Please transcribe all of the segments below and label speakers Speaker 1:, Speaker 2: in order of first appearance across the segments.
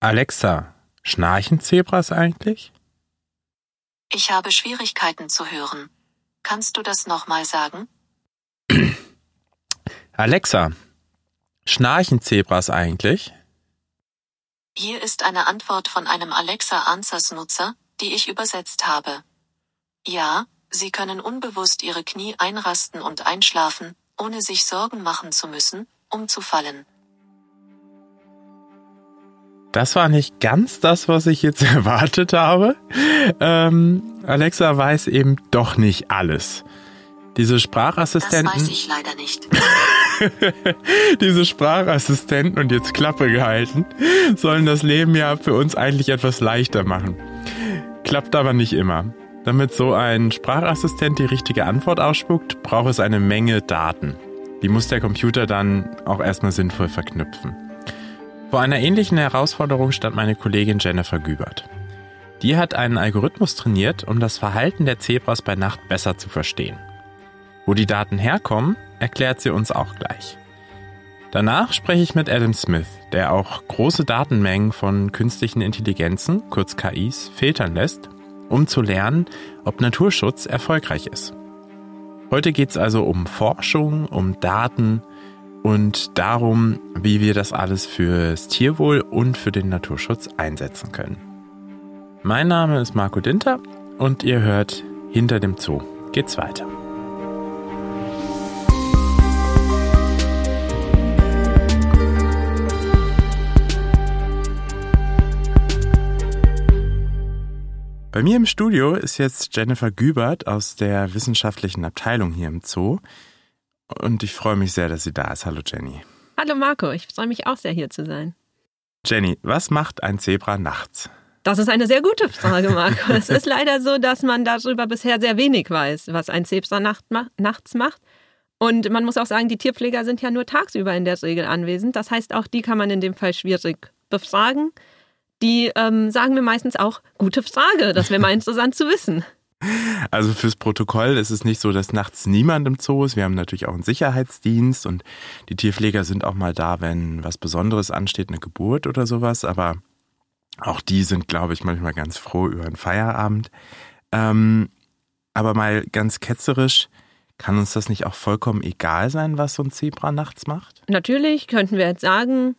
Speaker 1: Alexa, schnarchen Zebras eigentlich?
Speaker 2: Ich habe Schwierigkeiten zu hören. Kannst du das nochmal sagen?
Speaker 1: Alexa, schnarchen Zebras eigentlich?
Speaker 2: Hier ist eine Antwort von einem Alexa Answers Nutzer, die ich übersetzt habe. Ja, sie können unbewusst ihre Knie einrasten und einschlafen, ohne sich Sorgen machen zu müssen, umzufallen.
Speaker 1: Das war nicht ganz das, was ich jetzt erwartet habe. Ähm, Alexa weiß eben doch nicht alles. Diese Sprachassistenten.
Speaker 2: Das weiß ich leider nicht.
Speaker 1: diese Sprachassistenten und jetzt Klappe gehalten, sollen das Leben ja für uns eigentlich etwas leichter machen. Klappt aber nicht immer. Damit so ein Sprachassistent die richtige Antwort ausspuckt, braucht es eine Menge Daten. Die muss der Computer dann auch erstmal sinnvoll verknüpfen. Vor einer ähnlichen Herausforderung stand meine Kollegin Jennifer Gübert. Die hat einen Algorithmus trainiert, um das Verhalten der Zebras bei Nacht besser zu verstehen. Wo die Daten herkommen, erklärt sie uns auch gleich. Danach spreche ich mit Adam Smith, der auch große Datenmengen von künstlichen Intelligenzen, kurz KIs, filtern lässt, um zu lernen, ob Naturschutz erfolgreich ist. Heute geht es also um Forschung, um Daten, und darum, wie wir das alles fürs Tierwohl und für den Naturschutz einsetzen können. Mein Name ist Marco Dinter und ihr hört Hinter dem Zoo geht's weiter. Bei mir im Studio ist jetzt Jennifer Gübert aus der wissenschaftlichen Abteilung hier im Zoo. Und ich freue mich sehr, dass sie da ist. Hallo Jenny.
Speaker 3: Hallo Marco, ich freue mich auch sehr hier zu sein.
Speaker 1: Jenny, was macht ein Zebra nachts?
Speaker 3: Das ist eine sehr gute Frage, Marco. es ist leider so, dass man darüber bisher sehr wenig weiß, was ein Zebra nacht nachts macht. Und man muss auch sagen, die Tierpfleger sind ja nur tagsüber in der Regel anwesend. Das heißt, auch die kann man in dem Fall schwierig befragen. Die ähm, sagen mir meistens auch, gute Frage, das wäre mal interessant zu wissen.
Speaker 1: Also fürs Protokoll ist es nicht so, dass nachts niemand im Zoo ist. Wir haben natürlich auch einen Sicherheitsdienst und die Tierpfleger sind auch mal da, wenn was Besonderes ansteht, eine Geburt oder sowas. Aber auch die sind, glaube ich, manchmal ganz froh über einen Feierabend. Ähm, aber mal ganz ketzerisch, kann uns das nicht auch vollkommen egal sein, was so ein Zebra nachts macht?
Speaker 3: Natürlich könnten wir jetzt sagen,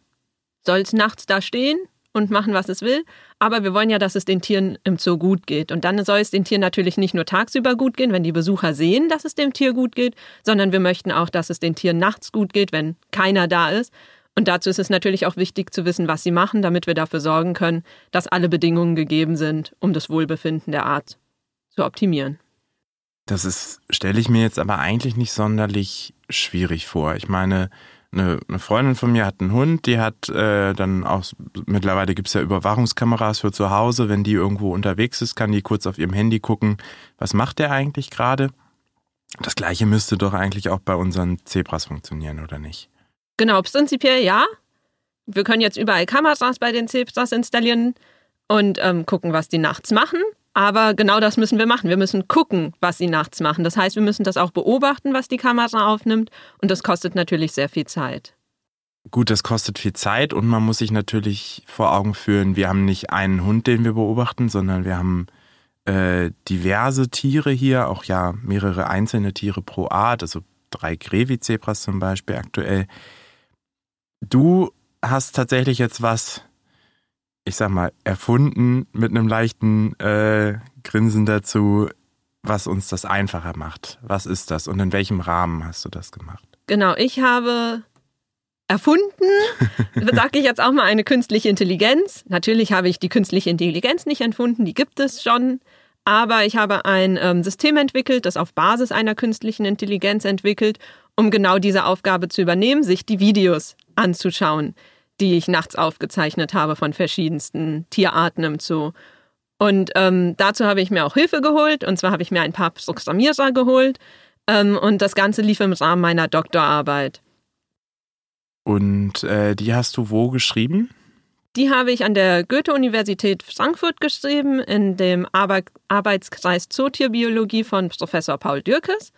Speaker 3: soll es nachts da stehen und machen, was es will. Aber wir wollen ja, dass es den Tieren im Zoo gut geht. Und dann soll es den Tieren natürlich nicht nur tagsüber gut gehen, wenn die Besucher sehen, dass es dem Tier gut geht, sondern wir möchten auch, dass es den Tieren nachts gut geht, wenn keiner da ist. Und dazu ist es natürlich auch wichtig zu wissen, was sie machen, damit wir dafür sorgen können, dass alle Bedingungen gegeben sind, um das Wohlbefinden der Art zu optimieren.
Speaker 1: Das ist, stelle ich mir jetzt aber eigentlich nicht sonderlich schwierig vor. Ich meine, eine, eine Freundin von mir hat einen Hund, die hat äh, dann auch, mittlerweile gibt's ja Überwachungskameras für zu Hause, wenn die irgendwo unterwegs ist, kann die kurz auf ihrem Handy gucken, was macht der eigentlich gerade. Das gleiche müsste doch eigentlich auch bei unseren Zebras funktionieren, oder nicht?
Speaker 3: Genau, prinzipiell ja. Wir können jetzt überall Kameras bei den Zebras installieren und ähm, gucken, was die nachts machen. Aber genau das müssen wir machen. Wir müssen gucken, was sie nachts machen. Das heißt, wir müssen das auch beobachten, was die Kamera aufnimmt. Und das kostet natürlich sehr viel Zeit.
Speaker 1: Gut, das kostet viel Zeit und man muss sich natürlich vor Augen führen, wir haben nicht einen Hund, den wir beobachten, sondern wir haben äh, diverse Tiere hier, auch ja mehrere einzelne Tiere pro Art, also drei Grevizebras zum Beispiel aktuell. Du hast tatsächlich jetzt was ich sag mal, erfunden mit einem leichten äh, Grinsen dazu, was uns das einfacher macht. Was ist das und in welchem Rahmen hast du das gemacht?
Speaker 3: Genau, ich habe erfunden, sage ich jetzt auch mal, eine künstliche Intelligenz. Natürlich habe ich die künstliche Intelligenz nicht erfunden, die gibt es schon. Aber ich habe ein ähm, System entwickelt, das auf Basis einer künstlichen Intelligenz entwickelt, um genau diese Aufgabe zu übernehmen, sich die Videos anzuschauen die ich nachts aufgezeichnet habe von verschiedensten Tierarten im Zoo. Und ähm, dazu habe ich mir auch Hilfe geholt. Und zwar habe ich mir ein paar Programmierer geholt. Ähm, und das Ganze lief im Rahmen meiner Doktorarbeit.
Speaker 1: Und äh, die hast du wo geschrieben?
Speaker 3: Die habe ich an der Goethe-Universität Frankfurt geschrieben, in dem Arbeitskreis Zootierbiologie von Professor Paul Dürkes.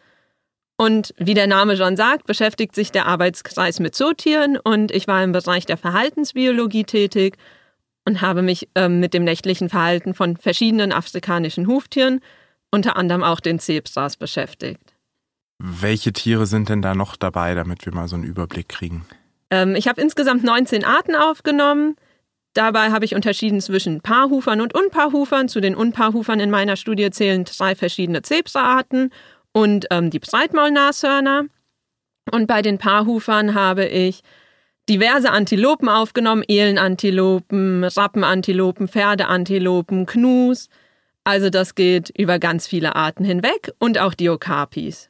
Speaker 3: Und wie der Name schon sagt, beschäftigt sich der Arbeitskreis mit Zootieren und ich war im Bereich der Verhaltensbiologie tätig. und habe mich ähm, mit dem nächtlichen Verhalten von verschiedenen afrikanischen Huftieren, unter anderem auch den Zebras, beschäftigt.
Speaker 1: Welche Tiere sind denn da noch dabei, damit wir mal so einen Überblick kriegen?
Speaker 3: Ähm, ich habe insgesamt 19 Arten aufgenommen. Dabei habe ich unterschieden zwischen Paarhufern und Unpaarhufern. Zu den Unpaarhufern in meiner Studie zählen drei verschiedene Zebraarten und ähm, die Breitmaulnashörner. Und bei den Paarhufern habe ich diverse Antilopen aufgenommen, Elenantilopen, Rappenantilopen, Pferdeantilopen, Knus. Also das geht über ganz viele Arten hinweg und auch die Okapis.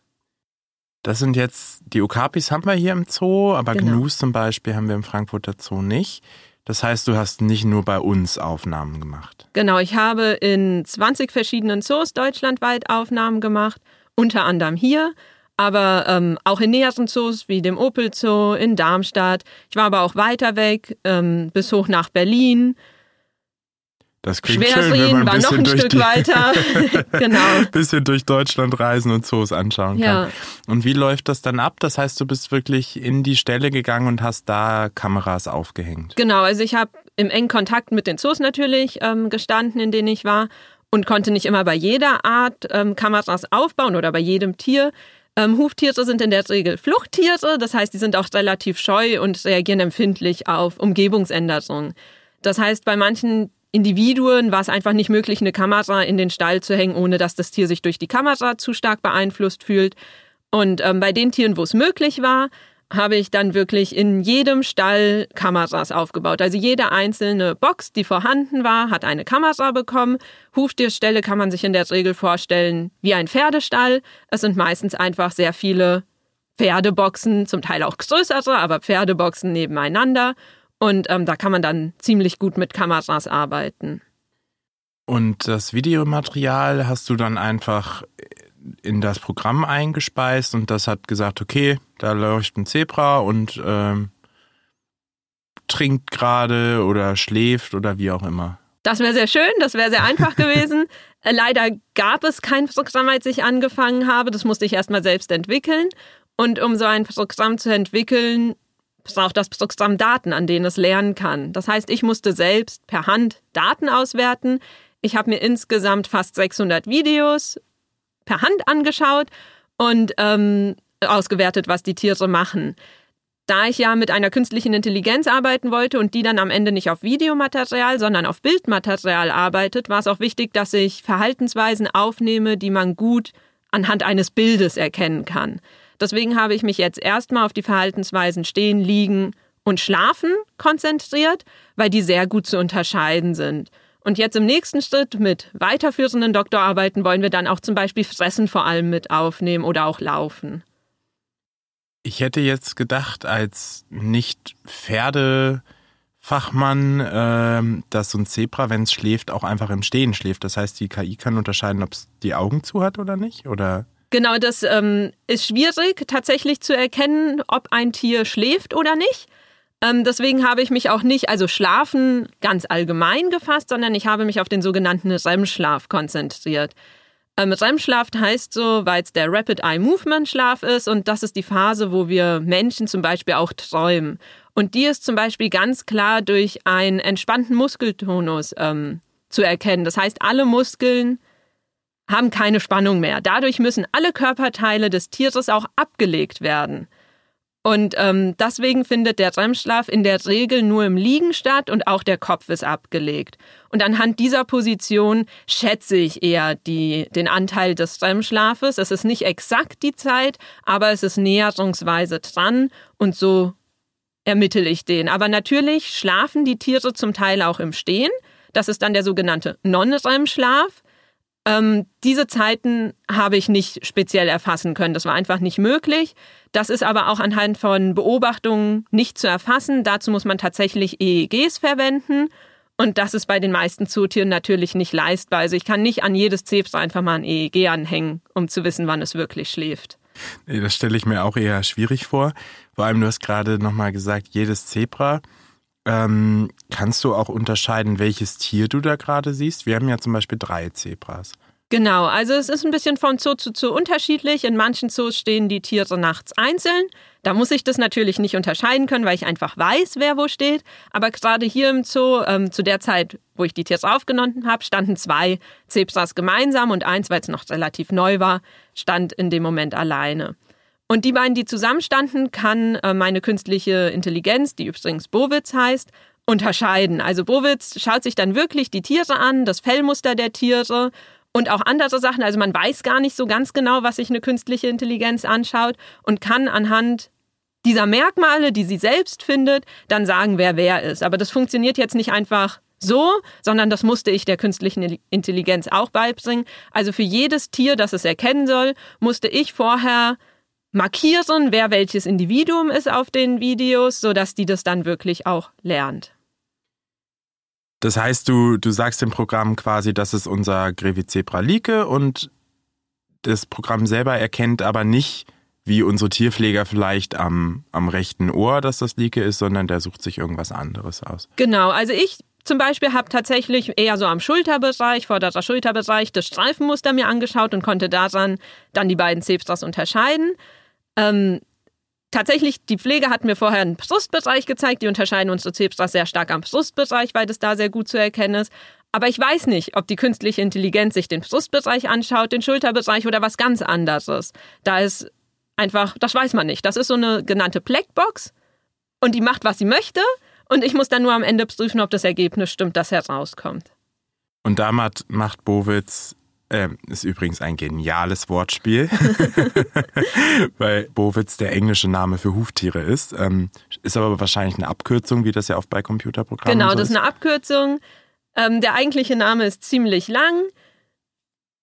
Speaker 1: Das sind jetzt, die Okapis haben wir hier im Zoo, aber genau. Gnus zum Beispiel haben wir im Frankfurter Zoo nicht. Das heißt, du hast nicht nur bei uns Aufnahmen gemacht.
Speaker 3: Genau, ich habe in 20 verschiedenen Zoos deutschlandweit Aufnahmen gemacht, unter anderem hier, aber ähm, auch in näheren Zoos wie dem Opel Zoo in Darmstadt. Ich war aber auch weiter weg, ähm, bis hoch nach Berlin.
Speaker 1: Das klingt schön, wenn man ein
Speaker 3: war noch ein Stück
Speaker 1: die,
Speaker 3: weiter. genau.
Speaker 1: bisschen durch Deutschland reisen und Zoos anschauen kann. Ja. Und wie läuft das dann ab? Das heißt, du bist wirklich in die Stelle gegangen und hast da Kameras aufgehängt.
Speaker 3: Genau, also ich habe im engen Kontakt mit den Zoos natürlich ähm, gestanden, in denen ich war und konnte nicht immer bei jeder Art ähm, Kameras aufbauen oder bei jedem Tier. Ähm, Huftiere sind in der Regel Fluchttiere, das heißt, die sind auch relativ scheu und reagieren empfindlich auf Umgebungsänderungen. Das heißt, bei manchen Individuen war es einfach nicht möglich, eine Kamera in den Stall zu hängen, ohne dass das Tier sich durch die Kamera zu stark beeinflusst fühlt. Und ähm, bei den Tieren, wo es möglich war, habe ich dann wirklich in jedem Stall Kameras aufgebaut. Also jede einzelne Box, die vorhanden war, hat eine Kamera bekommen. Huftierstelle kann man sich in der Regel vorstellen wie ein Pferdestall. Es sind meistens einfach sehr viele Pferdeboxen, zum Teil auch größere, aber Pferdeboxen nebeneinander. Und ähm, da kann man dann ziemlich gut mit Kameras arbeiten.
Speaker 1: Und das Videomaterial hast du dann einfach in das Programm eingespeist und das hat gesagt, okay, da läuft ein Zebra und ähm, trinkt gerade oder schläft oder wie auch immer.
Speaker 3: Das wäre sehr schön, das wäre sehr einfach gewesen. Äh, leider gab es kein Programm, als ich angefangen habe. Das musste ich erstmal selbst entwickeln. Und um so ein Programm zu entwickeln, braucht das Programm Daten, an denen es lernen kann. Das heißt, ich musste selbst per Hand Daten auswerten. Ich habe mir insgesamt fast 600 Videos per Hand angeschaut und ähm, ausgewertet, was die Tiere machen. Da ich ja mit einer künstlichen Intelligenz arbeiten wollte und die dann am Ende nicht auf Videomaterial, sondern auf Bildmaterial arbeitet, war es auch wichtig, dass ich Verhaltensweisen aufnehme, die man gut anhand eines Bildes erkennen kann. Deswegen habe ich mich jetzt erstmal auf die Verhaltensweisen stehen, liegen und schlafen konzentriert, weil die sehr gut zu unterscheiden sind. Und jetzt im nächsten Schritt mit weiterführenden Doktorarbeiten wollen wir dann auch zum Beispiel Fressen vor allem mit aufnehmen oder auch Laufen.
Speaker 1: Ich hätte jetzt gedacht, als nicht Pferdefachmann, äh, dass so ein Zebra, wenn es schläft, auch einfach im Stehen schläft. Das heißt, die KI kann unterscheiden, ob es die Augen zu hat oder nicht, oder?
Speaker 3: Genau, das ähm, ist schwierig tatsächlich zu erkennen, ob ein Tier schläft oder nicht. Ähm, deswegen habe ich mich auch nicht, also Schlafen ganz allgemein gefasst, sondern ich habe mich auf den sogenannten REM-Schlaf konzentriert. Ähm, REM-Schlaf heißt so, weil es der Rapid Eye Movement Schlaf ist und das ist die Phase, wo wir Menschen zum Beispiel auch träumen. Und die ist zum Beispiel ganz klar durch einen entspannten Muskeltonus ähm, zu erkennen. Das heißt, alle Muskeln haben keine Spannung mehr. Dadurch müssen alle Körperteile des Tieres auch abgelegt werden. Und ähm, deswegen findet der REM-Schlaf in der Regel nur im Liegen statt und auch der Kopf ist abgelegt. Und anhand dieser Position schätze ich eher die, den Anteil des REM-Schlafes. Es ist nicht exakt die Zeit, aber es ist näherungsweise dran und so ermittle ich den. Aber natürlich schlafen die Tiere zum Teil auch im Stehen. Das ist dann der sogenannte Non-REM-Schlaf. Ähm, diese Zeiten habe ich nicht speziell erfassen können. Das war einfach nicht möglich. Das ist aber auch anhand von Beobachtungen nicht zu erfassen. Dazu muss man tatsächlich EEGs verwenden. Und das ist bei den meisten Zootieren natürlich nicht leistbar. Also ich kann nicht an jedes Zebra einfach mal ein EEG anhängen, um zu wissen, wann es wirklich schläft.
Speaker 1: Das stelle ich mir auch eher schwierig vor. Vor allem, du hast gerade nochmal gesagt, jedes Zebra. Ähm, kannst du auch unterscheiden, welches Tier du da gerade siehst? Wir haben ja zum Beispiel drei Zebras.
Speaker 3: Genau, also es ist ein bisschen von Zoo zu Zoo unterschiedlich. In manchen Zoos stehen die Tiere nachts einzeln. Da muss ich das natürlich nicht unterscheiden können, weil ich einfach weiß, wer wo steht. Aber gerade hier im Zoo, ähm, zu der Zeit, wo ich die Tiere aufgenommen habe, standen zwei Zebras gemeinsam und eins, weil es noch relativ neu war, stand in dem Moment alleine. Und die beiden, die zusammenstanden, kann äh, meine künstliche Intelligenz, die übrigens Bowitz heißt, unterscheiden. Also Bowitz schaut sich dann wirklich die Tiere an, das Fellmuster der Tiere und auch andere Sachen. Also man weiß gar nicht so ganz genau, was sich eine künstliche Intelligenz anschaut und kann anhand dieser Merkmale, die sie selbst findet, dann sagen, wer wer ist. Aber das funktioniert jetzt nicht einfach so, sondern das musste ich der künstlichen Intelligenz auch beibringen. Also für jedes Tier, das es erkennen soll, musste ich vorher markieren, wer welches Individuum ist auf den Videos, sodass die das dann wirklich auch lernt.
Speaker 1: Das heißt, du, du sagst dem Programm quasi, das ist unser Grevizebra Like und das Programm selber erkennt aber nicht, wie unsere Tierpfleger vielleicht am, am rechten Ohr, dass das Like ist, sondern der sucht sich irgendwas anderes aus.
Speaker 3: Genau, also ich zum Beispiel habe tatsächlich eher so am Schulterbereich, vorderer Schulterbereich, das Streifenmuster mir angeschaut und konnte daran dann die beiden Zebras unterscheiden. Ähm, Tatsächlich, die Pflege hat mir vorher einen Brustbereich gezeigt. Die unterscheiden unsere Zebras sehr stark am Brustbereich, weil das da sehr gut zu erkennen ist. Aber ich weiß nicht, ob die künstliche Intelligenz sich den Brustbereich anschaut, den Schulterbereich oder was ganz anderes. Da ist einfach, das weiß man nicht. Das ist so eine genannte Blackbox und die macht, was sie möchte. Und ich muss dann nur am Ende prüfen, ob das Ergebnis stimmt, das herauskommt.
Speaker 1: Und damit macht Bowitz ähm, ist übrigens ein geniales Wortspiel, weil Bowitz der englische Name für Huftiere ist. Ähm, ist aber wahrscheinlich eine Abkürzung, wie das ja oft bei Computerprogrammen
Speaker 3: Genau,
Speaker 1: so
Speaker 3: das ist eine Abkürzung. Ähm, der eigentliche Name ist ziemlich lang,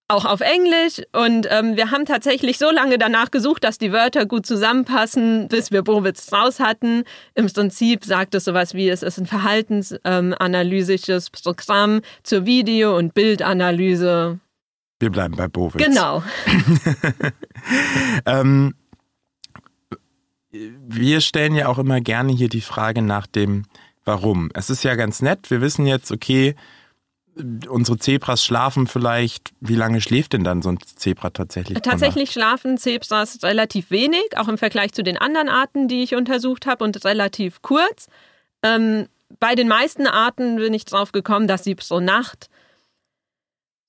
Speaker 3: auch auf Englisch. Und ähm, wir haben tatsächlich so lange danach gesucht, dass die Wörter gut zusammenpassen, bis wir Bowitz raus hatten. Im Prinzip sagt es sowas wie, es ist ein verhaltensanalysisches Programm zur Video- und Bildanalyse
Speaker 1: wir bleiben bei Bowitz.
Speaker 3: Genau.
Speaker 1: ähm, wir stellen ja auch immer gerne hier die Frage nach dem Warum. Es ist ja ganz nett. Wir wissen jetzt, okay, unsere Zebras schlafen vielleicht. Wie lange schläft denn dann so ein Zebra tatsächlich?
Speaker 3: Tatsächlich schlafen Zebras relativ wenig, auch im Vergleich zu den anderen Arten, die ich untersucht habe, und relativ kurz. Ähm, bei den meisten Arten bin ich drauf gekommen, dass sie pro Nacht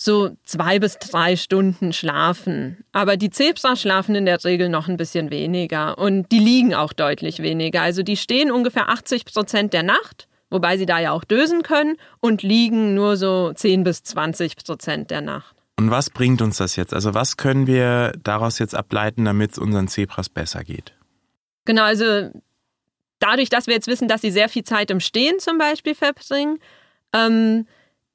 Speaker 3: so zwei bis drei Stunden schlafen. Aber die Zebras schlafen in der Regel noch ein bisschen weniger und die liegen auch deutlich weniger. Also die stehen ungefähr 80 Prozent der Nacht, wobei sie da ja auch dösen können und liegen nur so 10 bis 20 Prozent der Nacht.
Speaker 1: Und was bringt uns das jetzt? Also was können wir daraus jetzt ableiten, damit es unseren Zebras besser geht?
Speaker 3: Genau, also dadurch, dass wir jetzt wissen, dass sie sehr viel Zeit im Stehen zum Beispiel verbringen, ähm,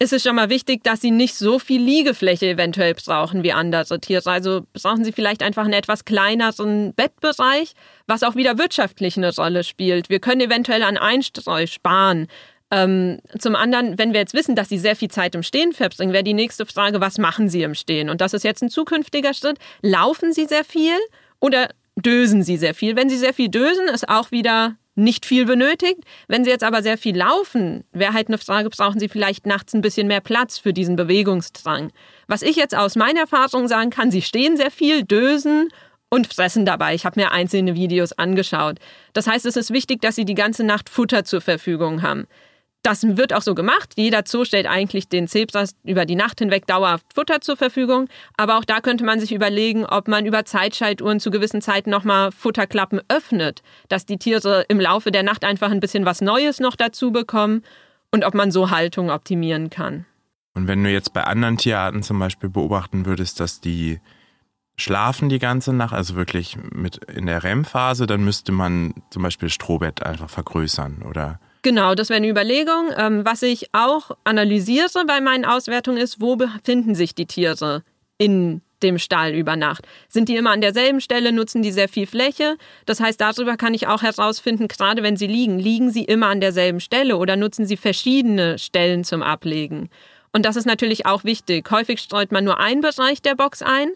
Speaker 3: ist es schon mal wichtig, dass sie nicht so viel Liegefläche eventuell brauchen wie andere Tiere. Also brauchen sie vielleicht einfach einen etwas kleineren Bettbereich, was auch wieder wirtschaftlich eine Rolle spielt. Wir können eventuell an Einstreu sparen. Ähm, zum anderen, wenn wir jetzt wissen, dass sie sehr viel Zeit im Stehen verbringen, wäre die nächste Frage, was machen sie im Stehen? Und das ist jetzt ein zukünftiger Schritt. Laufen sie sehr viel oder dösen sie sehr viel? Wenn sie sehr viel dösen, ist auch wieder nicht viel benötigt. Wenn Sie jetzt aber sehr viel laufen, wäre halt eine Frage, brauchen Sie vielleicht nachts ein bisschen mehr Platz für diesen Bewegungsdrang. Was ich jetzt aus meiner Erfahrung sagen kann, Sie stehen sehr viel, dösen und fressen dabei. Ich habe mir einzelne Videos angeschaut. Das heißt, es ist wichtig, dass Sie die ganze Nacht Futter zur Verfügung haben. Das wird auch so gemacht. Jeder Zoo stellt eigentlich den Zebras über die Nacht hinweg dauerhaft Futter zur Verfügung. Aber auch da könnte man sich überlegen, ob man über Zeitschaltuhren zu gewissen Zeiten nochmal Futterklappen öffnet, dass die Tiere im Laufe der Nacht einfach ein bisschen was Neues noch dazu bekommen und ob man so Haltung optimieren kann.
Speaker 1: Und wenn du jetzt bei anderen Tierarten zum Beispiel beobachten würdest, dass die schlafen die ganze Nacht, also wirklich mit in der REM-Phase, dann müsste man zum Beispiel Strohbett einfach vergrößern oder
Speaker 3: Genau, das wäre eine Überlegung. Ähm, was ich auch analysiere bei meinen Auswertungen ist, wo befinden sich die Tiere in dem Stall über Nacht? Sind die immer an derselben Stelle, nutzen die sehr viel Fläche? Das heißt, darüber kann ich auch herausfinden, gerade wenn sie liegen, liegen sie immer an derselben Stelle oder nutzen sie verschiedene Stellen zum Ablegen? Und das ist natürlich auch wichtig. Häufig streut man nur einen Bereich der Box ein.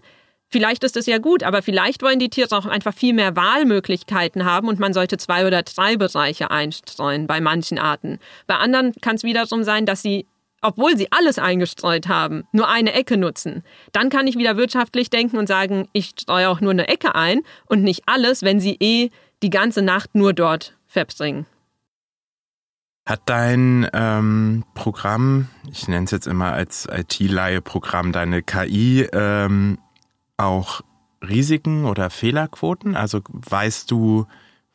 Speaker 3: Vielleicht ist es ja gut, aber vielleicht wollen die Tiere auch einfach viel mehr Wahlmöglichkeiten haben und man sollte zwei oder drei Bereiche einstreuen bei manchen Arten. Bei anderen kann es wiederum sein, dass sie obwohl sie alles eingestreut haben, nur eine Ecke nutzen, dann kann ich wieder wirtschaftlich denken und sagen, ich streue auch nur eine Ecke ein und nicht alles, wenn sie eh die ganze Nacht nur dort verbringen.
Speaker 1: Hat dein ähm, Programm, ich nenne es jetzt immer als IT-Leihe-Programm, deine KI ähm, auch Risiken oder Fehlerquoten? Also weißt du,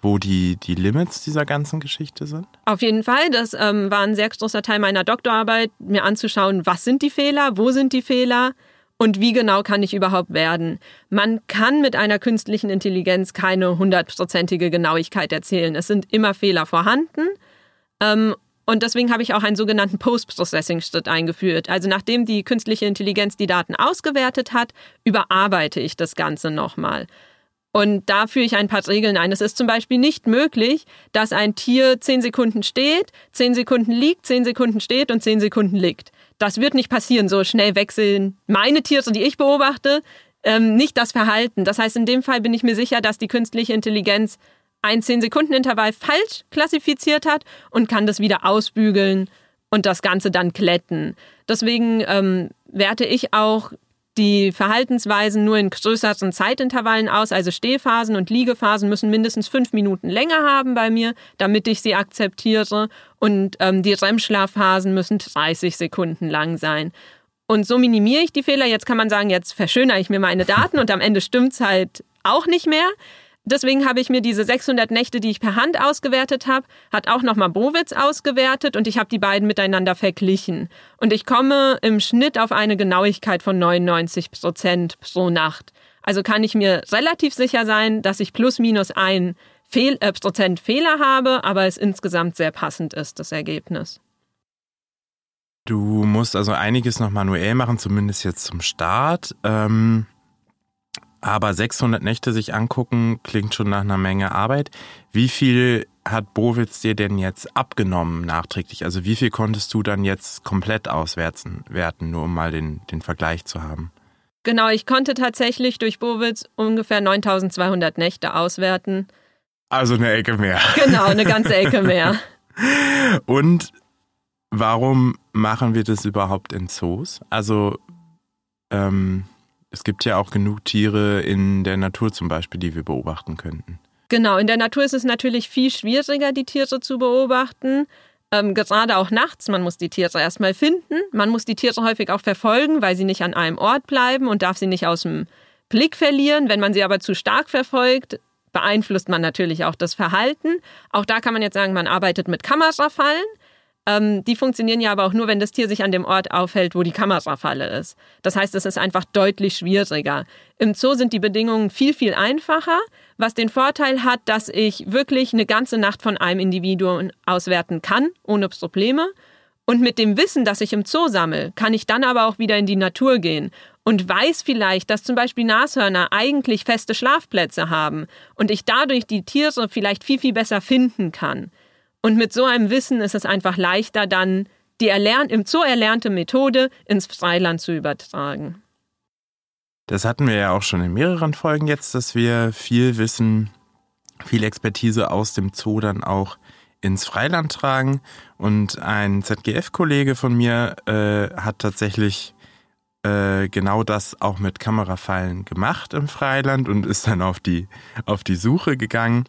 Speaker 1: wo die, die Limits dieser ganzen Geschichte sind?
Speaker 3: Auf jeden Fall. Das ähm, war ein sehr großer Teil meiner Doktorarbeit, mir anzuschauen, was sind die Fehler, wo sind die Fehler und wie genau kann ich überhaupt werden. Man kann mit einer künstlichen Intelligenz keine hundertprozentige Genauigkeit erzählen. Es sind immer Fehler vorhanden. Ähm, und deswegen habe ich auch einen sogenannten Post-Processing-Schritt eingeführt. Also nachdem die künstliche Intelligenz die Daten ausgewertet hat, überarbeite ich das Ganze nochmal. Und da führe ich ein paar Regeln ein. Es ist zum Beispiel nicht möglich, dass ein Tier zehn Sekunden steht, zehn Sekunden liegt, zehn Sekunden steht und zehn Sekunden liegt. Das wird nicht passieren. So schnell wechseln meine Tiere, die ich beobachte, ähm, nicht das Verhalten. Das heißt, in dem Fall bin ich mir sicher, dass die künstliche Intelligenz ein 10-Sekunden-Intervall falsch klassifiziert hat und kann das wieder ausbügeln und das Ganze dann kletten. Deswegen ähm, werte ich auch die Verhaltensweisen nur in größeren Zeitintervallen aus, also Stehphasen und Liegephasen müssen mindestens fünf Minuten länger haben bei mir, damit ich sie akzeptiere. Und ähm, die REM-Schlafphasen müssen 30 Sekunden lang sein. Und so minimiere ich die Fehler. Jetzt kann man sagen, jetzt verschönere ich mir meine Daten und am Ende stimmt's halt auch nicht mehr. Deswegen habe ich mir diese 600 Nächte, die ich per Hand ausgewertet habe, hat auch nochmal Bowitz ausgewertet und ich habe die beiden miteinander verglichen. Und ich komme im Schnitt auf eine Genauigkeit von 99 Prozent pro Nacht. Also kann ich mir relativ sicher sein, dass ich plus minus ein Fehl, äh, Prozent Fehler habe, aber es insgesamt sehr passend ist, das Ergebnis.
Speaker 1: Du musst also einiges noch manuell machen, zumindest jetzt zum Start. Ähm aber 600 Nächte sich angucken, klingt schon nach einer Menge Arbeit. Wie viel hat Bowitz dir denn jetzt abgenommen nachträglich? Also wie viel konntest du dann jetzt komplett auswerten, werten, nur um mal den, den Vergleich zu haben?
Speaker 3: Genau, ich konnte tatsächlich durch Bowitz ungefähr 9200 Nächte auswerten.
Speaker 1: Also eine Ecke mehr.
Speaker 3: Genau, eine ganze Ecke mehr.
Speaker 1: Und warum machen wir das überhaupt in Zoos? Also ähm, es gibt ja auch genug Tiere in der Natur zum Beispiel, die wir beobachten könnten.
Speaker 3: Genau, in der Natur ist es natürlich viel schwieriger, die Tiere zu beobachten. Ähm, gerade auch nachts. Man muss die Tiere erstmal finden. Man muss die Tiere häufig auch verfolgen, weil sie nicht an einem Ort bleiben und darf sie nicht aus dem Blick verlieren. Wenn man sie aber zu stark verfolgt, beeinflusst man natürlich auch das Verhalten. Auch da kann man jetzt sagen, man arbeitet mit Kamerafallen. Ähm, die funktionieren ja aber auch nur, wenn das Tier sich an dem Ort aufhält, wo die Kamerafalle ist. Das heißt, es ist einfach deutlich schwieriger. Im Zoo sind die Bedingungen viel, viel einfacher, was den Vorteil hat, dass ich wirklich eine ganze Nacht von einem Individuum auswerten kann, ohne Probleme. Und mit dem Wissen, das ich im Zoo sammle, kann ich dann aber auch wieder in die Natur gehen und weiß vielleicht, dass zum Beispiel Nashörner eigentlich feste Schlafplätze haben und ich dadurch die Tiere vielleicht viel, viel besser finden kann. Und mit so einem Wissen ist es einfach leichter, dann die erlern im Zoo erlernte Methode ins Freiland zu übertragen.
Speaker 1: Das hatten wir ja auch schon in mehreren Folgen jetzt, dass wir viel Wissen, viel Expertise aus dem Zoo dann auch ins Freiland tragen. Und ein ZGF-Kollege von mir äh, hat tatsächlich äh, genau das auch mit Kamerafallen gemacht im Freiland und ist dann auf die, auf die Suche gegangen.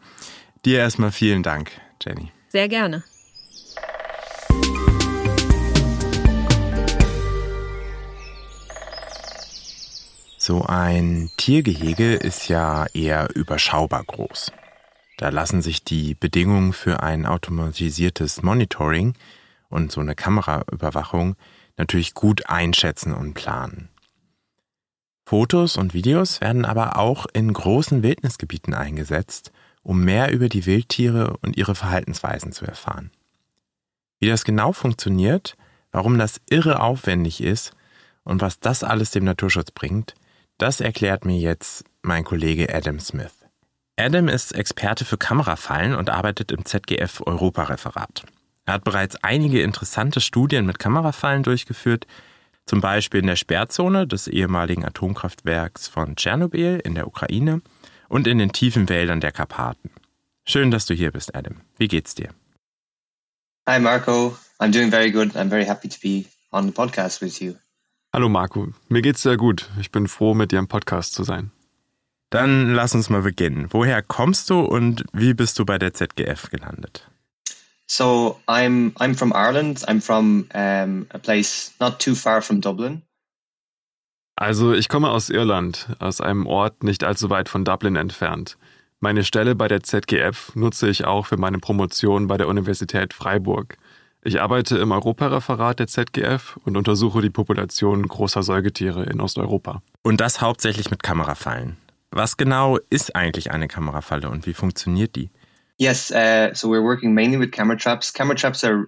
Speaker 1: Dir erstmal vielen Dank, Jenny.
Speaker 3: Sehr gerne.
Speaker 1: So ein Tiergehege ist ja eher überschaubar groß. Da lassen sich die Bedingungen für ein automatisiertes Monitoring und so eine Kameraüberwachung natürlich gut einschätzen und planen. Fotos und Videos werden aber auch in großen Wildnisgebieten eingesetzt um mehr über die Wildtiere und ihre Verhaltensweisen zu erfahren. Wie das genau funktioniert, warum das irre aufwendig ist und was das alles dem Naturschutz bringt, das erklärt mir jetzt mein Kollege Adam Smith. Adam ist Experte für Kamerafallen und arbeitet im ZGF Europareferat. Er hat bereits einige interessante Studien mit Kamerafallen durchgeführt, zum Beispiel in der Sperrzone des ehemaligen Atomkraftwerks von Tschernobyl in der Ukraine und in den tiefen Wäldern der Karpaten. Schön, dass du hier bist, Adam. Wie geht's dir?
Speaker 4: Hi Marco, I'm doing very good. I'm very happy to be on the podcast with you.
Speaker 5: Hallo Marco, mir geht's sehr gut. Ich bin froh, mit dir im Podcast zu sein.
Speaker 1: Dann lass uns mal beginnen. Woher kommst du und wie bist du bei der ZGF gelandet?
Speaker 4: So I'm I'm from Ireland. I'm from um, a place not too far from Dublin.
Speaker 5: Also ich komme aus Irland, aus einem Ort nicht allzu weit von Dublin entfernt. Meine Stelle bei der ZGF nutze ich auch für meine Promotion bei der Universität Freiburg. Ich arbeite im Europareferat der ZGF und untersuche die Population großer Säugetiere in Osteuropa.
Speaker 1: Und das hauptsächlich mit Kamerafallen. Was genau ist eigentlich eine Kamerafalle und wie funktioniert die?
Speaker 4: Yes, uh, so we're working mainly with camera traps. Camera traps are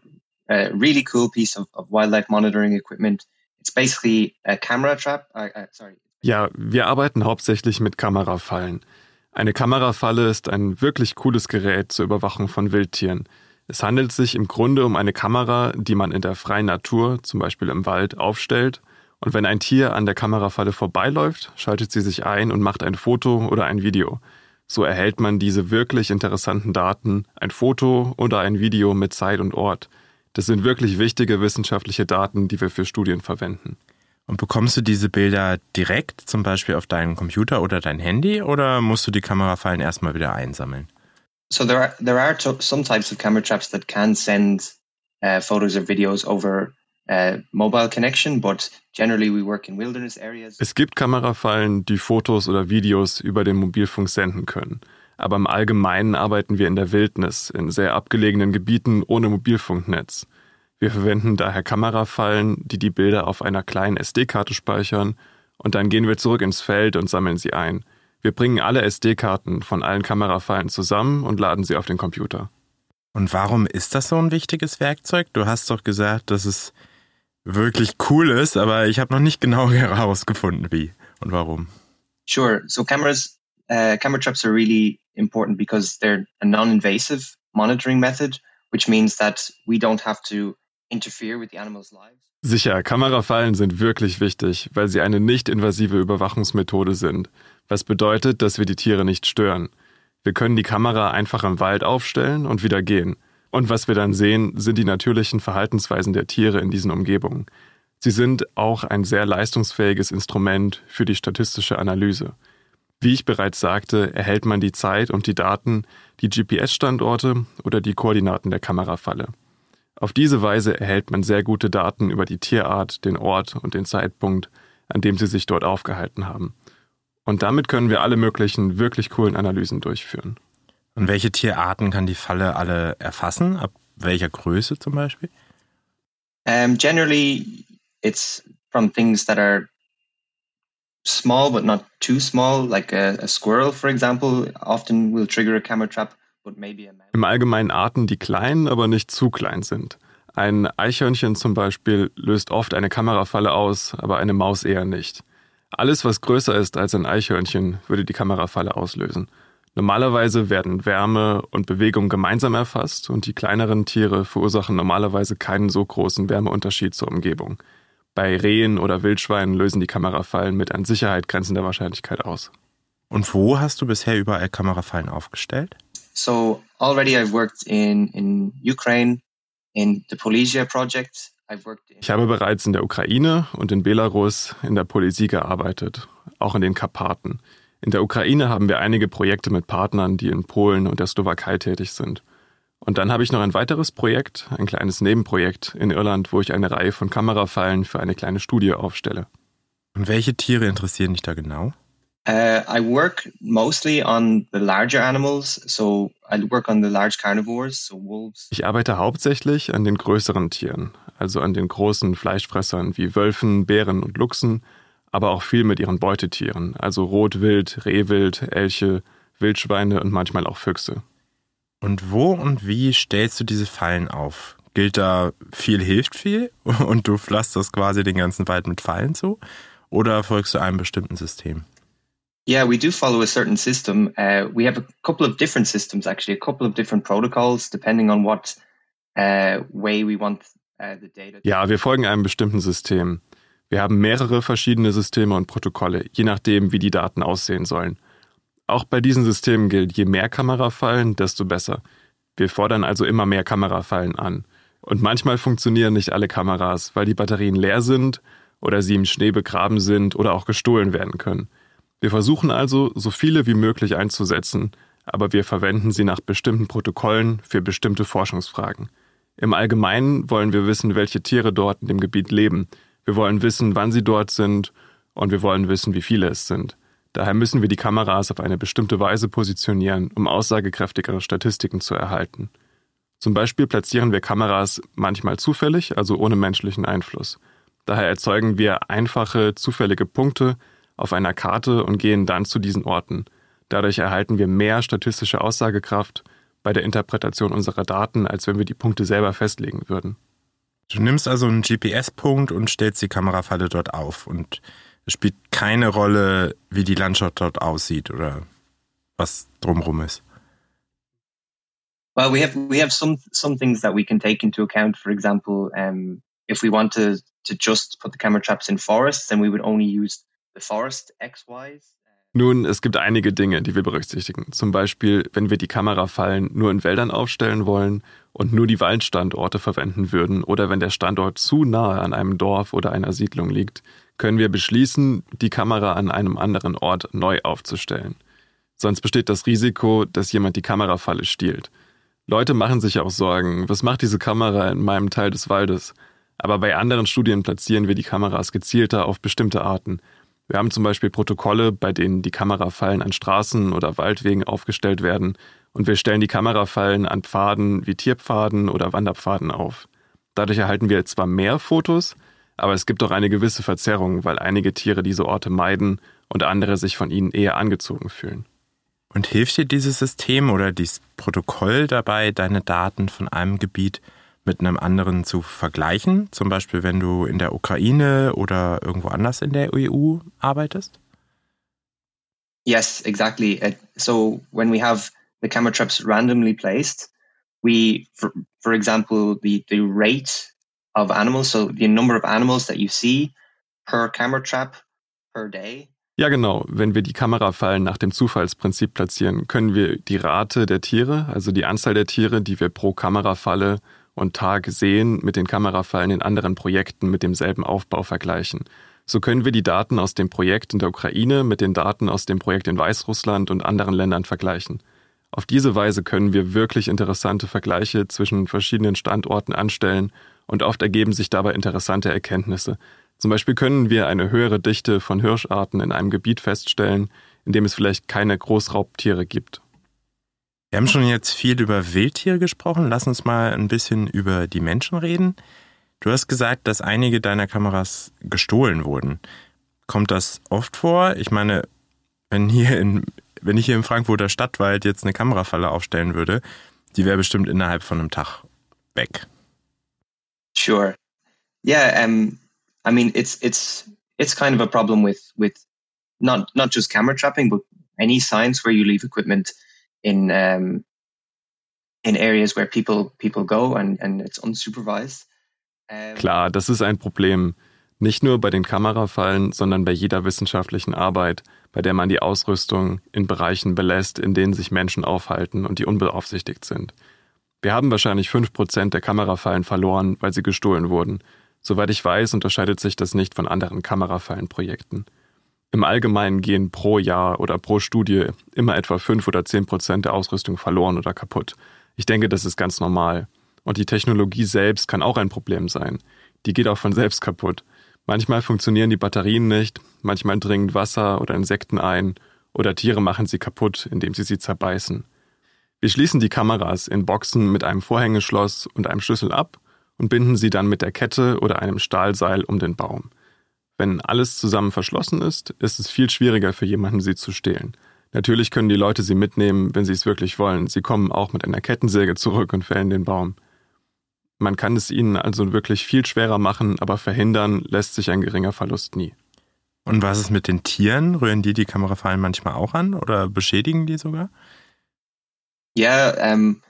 Speaker 4: a really cool piece of, of wildlife monitoring equipment. It's basically a camera trap. Uh, uh, sorry.
Speaker 5: Ja, wir arbeiten hauptsächlich mit Kamerafallen. Eine Kamerafalle ist ein wirklich cooles Gerät zur Überwachung von Wildtieren. Es handelt sich im Grunde um eine Kamera, die man in der freien Natur, zum Beispiel im Wald, aufstellt. Und wenn ein Tier an der Kamerafalle vorbeiläuft, schaltet sie sich ein und macht ein Foto oder ein Video. So erhält man diese wirklich interessanten Daten, ein Foto oder ein Video mit Zeit und Ort. Das sind wirklich wichtige wissenschaftliche Daten, die wir für Studien verwenden.
Speaker 1: Und bekommst du diese Bilder direkt, zum Beispiel auf deinen Computer oder dein Handy, oder musst du die Kamerafallen erstmal wieder einsammeln?
Speaker 4: So there are there are some types of camera traps that can send uh, photos or videos over uh, mobile connection, but generally we work in wilderness areas.
Speaker 5: Es gibt Kamerafallen, die Fotos oder Videos über den Mobilfunk senden können. Aber im Allgemeinen arbeiten wir in der Wildnis, in sehr abgelegenen Gebieten ohne Mobilfunknetz. Wir verwenden daher Kamerafallen, die die Bilder auf einer kleinen SD-Karte speichern und dann gehen wir zurück ins Feld und sammeln sie ein. Wir bringen alle SD-Karten von allen Kamerafallen zusammen und laden sie auf den Computer.
Speaker 1: Und warum ist das so ein wichtiges Werkzeug? Du hast doch gesagt, dass es wirklich cool ist, aber ich habe noch nicht genau herausgefunden, wie und warum.
Speaker 4: Sure. So cameras, uh, camera traps are really important because they're a non-invasive monitoring method, which means that we don't have to interfere with the animals' lives.
Speaker 5: Sicher, Kamerafallen sind wirklich wichtig, weil sie eine nicht invasive Überwachungsmethode sind, was bedeutet, dass wir die Tiere nicht stören. Wir können die Kamera einfach im Wald aufstellen und wieder gehen. Und was wir dann sehen, sind die natürlichen Verhaltensweisen der Tiere in diesen Umgebungen. Sie sind auch ein sehr leistungsfähiges Instrument für die statistische Analyse. Wie ich bereits sagte, erhält man die Zeit und die Daten, die GPS-Standorte oder die Koordinaten der Kamerafalle. Auf diese Weise erhält man sehr gute Daten über die Tierart, den Ort und den Zeitpunkt, an dem sie sich dort aufgehalten haben. Und damit können wir alle möglichen wirklich coolen Analysen durchführen.
Speaker 1: Und welche Tierarten kann die Falle alle erfassen? Ab welcher Größe zum Beispiel?
Speaker 4: Um, generally, it's from things that are small but not too small, like a, a squirrel, for example, often will trigger a camera trap.
Speaker 5: Im Allgemeinen Arten, die klein, aber nicht zu klein sind. Ein Eichhörnchen zum Beispiel löst oft eine Kamerafalle aus, aber eine Maus eher nicht. Alles, was größer ist als ein Eichhörnchen, würde die Kamerafalle auslösen. Normalerweise werden Wärme und Bewegung gemeinsam erfasst und die kleineren Tiere verursachen normalerweise keinen so großen Wärmeunterschied zur Umgebung. Bei Rehen oder Wildschweinen lösen die Kamerafallen mit an Sicherheit grenzender Wahrscheinlichkeit aus.
Speaker 1: Und wo hast du bisher überall Kamerafallen aufgestellt?
Speaker 4: So already I've worked in, in Ukraine, in the Polysia project.
Speaker 5: Ich habe bereits in der Ukraine und in Belarus in der Polisie gearbeitet, auch in den Karpaten. In der Ukraine haben wir einige Projekte mit Partnern, die in Polen und der Slowakei tätig sind. Und dann habe ich noch ein weiteres Projekt, ein kleines Nebenprojekt in Irland, wo ich eine Reihe von Kamerafallen für eine kleine Studie aufstelle.
Speaker 1: Und welche Tiere interessieren dich da genau?
Speaker 4: Uh, I work mostly on the larger animals, so I work on the large carnivores, so wolves.
Speaker 5: Ich arbeite hauptsächlich an den größeren Tieren, also an den großen Fleischfressern wie Wölfen, Bären und Luchsen, aber auch viel mit ihren Beutetieren, also Rotwild, Rehwild, Elche, Wildschweine und manchmal auch Füchse.
Speaker 1: Und wo und wie stellst du diese Fallen auf? Gilt da viel hilft viel und du pflasterst quasi den ganzen Wald mit Fallen zu? Oder folgst du einem bestimmten System?
Speaker 4: Yeah, we do follow a certain system. Uh, we have a couple of different systems, actually, a couple of different protocols, depending on what uh, way we want uh, the data.
Speaker 5: Ja, wir folgen einem bestimmten System. Wir haben mehrere verschiedene Systeme und Protokolle, je nachdem, wie die Daten aussehen sollen. Auch bei diesen Systemen gilt, je mehr Kamerafallen, desto besser. Wir fordern also immer mehr Kamerafallen an. Und manchmal funktionieren nicht alle Kameras, weil die Batterien leer sind oder sie im Schnee begraben sind oder auch gestohlen werden können. Wir versuchen also, so viele wie möglich einzusetzen, aber wir verwenden sie nach bestimmten Protokollen für bestimmte Forschungsfragen. Im Allgemeinen wollen wir wissen, welche Tiere dort in dem Gebiet leben. Wir wollen wissen, wann sie dort sind und wir wollen wissen, wie viele es sind. Daher müssen wir die Kameras auf eine bestimmte Weise positionieren, um aussagekräftigere Statistiken zu erhalten. Zum Beispiel platzieren wir Kameras manchmal zufällig, also ohne menschlichen Einfluss. Daher erzeugen wir einfache, zufällige Punkte auf einer Karte und gehen dann zu diesen Orten. Dadurch erhalten wir mehr statistische Aussagekraft bei der Interpretation unserer Daten, als wenn wir die Punkte selber festlegen würden.
Speaker 1: Du nimmst also einen GPS-Punkt und stellst die Kamerafalle dort auf und es spielt keine Rolle, wie die Landschaft dort aussieht oder was drumherum ist.
Speaker 4: Well, we have we have some some things that we can take into account. For example, um, if we want to to just put the camera traps in forests, then we would only use the forest XYs.
Speaker 5: Nun, es gibt einige Dinge, die wir berücksichtigen. Zum Beispiel, wenn wir die Kamerafallen nur in Wäldern aufstellen wollen und nur die Waldstandorte verwenden würden oder wenn der Standort zu nahe an einem Dorf oder einer Siedlung liegt, können wir beschließen, die Kamera an einem anderen Ort neu aufzustellen. Sonst besteht das Risiko, dass jemand die Kamerafalle stiehlt. Leute machen sich auch Sorgen, was macht diese Kamera in meinem Teil des Waldes? Aber bei anderen Studien platzieren wir die Kameras gezielter auf bestimmte Arten. Wir haben zum Beispiel Protokolle, bei denen die Kamerafallen an Straßen oder Waldwegen aufgestellt werden und wir stellen die Kamerafallen an Pfaden wie Tierpfaden oder Wanderpfaden auf. Dadurch erhalten wir zwar mehr Fotos, aber es gibt auch eine gewisse Verzerrung, weil einige Tiere diese Orte meiden und andere sich von ihnen eher angezogen fühlen.
Speaker 1: Und hilft dir dieses System oder dieses Protokoll dabei, deine Daten von einem Gebiet mit einem anderen zu vergleichen? Zum Beispiel, wenn du in der Ukraine oder irgendwo anders in der EU arbeitest?
Speaker 4: Yes, exactly. Uh, so when we have the camera traps randomly placed, we, for, for example, the, the rate of animals, so the number of animals that you see per camera trap per day,
Speaker 5: ja, genau. Wenn wir die Kamerafallen nach dem Zufallsprinzip platzieren, können wir die Rate der Tiere, also die Anzahl der Tiere, die wir pro Kamerafalle und Tag sehen, mit den Kamerafallen in anderen Projekten mit demselben Aufbau vergleichen. So können wir die Daten aus dem Projekt in der Ukraine mit den Daten aus dem Projekt in Weißrussland und anderen Ländern vergleichen. Auf diese Weise können wir wirklich interessante Vergleiche zwischen verschiedenen Standorten anstellen und oft ergeben sich dabei interessante Erkenntnisse, zum Beispiel können wir eine höhere Dichte von Hirscharten in einem Gebiet feststellen, in dem es vielleicht keine Großraubtiere gibt.
Speaker 1: Wir haben schon jetzt viel über Wildtiere gesprochen. Lass uns mal ein bisschen über die Menschen reden. Du hast gesagt, dass einige deiner Kameras gestohlen wurden. Kommt das oft vor? Ich meine, wenn hier in, wenn ich hier im Frankfurter Stadtwald jetzt eine Kamerafalle aufstellen würde, die wäre bestimmt innerhalb von einem Tag weg.
Speaker 4: Sure. Yeah, um, I mean, it's it's it's kind of a problem with with not not just camera trapping, but any science where you leave equipment in um, in areas where people people go and and it's unsupervised.
Speaker 5: Klar, das ist ein Problem. Nicht nur bei den Kamerafallen, sondern bei jeder wissenschaftlichen Arbeit, bei der man die Ausrüstung in Bereichen belässt, in denen sich Menschen aufhalten und die unbeaufsichtigt sind. Wir haben wahrscheinlich fünf Prozent der Kamerafallen verloren, weil sie gestohlen wurden. Soweit ich weiß, unterscheidet sich das nicht von anderen Kamerafallenprojekten. Im Allgemeinen gehen pro Jahr oder pro Studie immer etwa fünf oder zehn Prozent der Ausrüstung verloren oder kaputt. Ich denke, das ist ganz normal. Und die Technologie selbst kann auch ein Problem sein. Die geht auch von selbst kaputt. Manchmal funktionieren die Batterien nicht, manchmal dringen Wasser oder Insekten ein oder Tiere machen sie kaputt, indem sie sie zerbeißen. Wir schließen die Kameras in Boxen mit einem Vorhängeschloss und einem Schlüssel ab und binden sie dann mit der Kette oder einem Stahlseil um den Baum. Wenn alles zusammen verschlossen ist, ist es viel schwieriger für jemanden, sie zu stehlen. Natürlich können die Leute sie mitnehmen, wenn sie es wirklich wollen. Sie kommen auch mit einer Kettensäge zurück und fällen den Baum. Man kann es ihnen also wirklich viel schwerer machen, aber verhindern lässt sich ein geringer Verlust nie.
Speaker 1: Und was ist mit den Tieren? Rühren die die Kamerafallen manchmal auch an oder beschädigen die sogar?
Speaker 4: Yeah, um,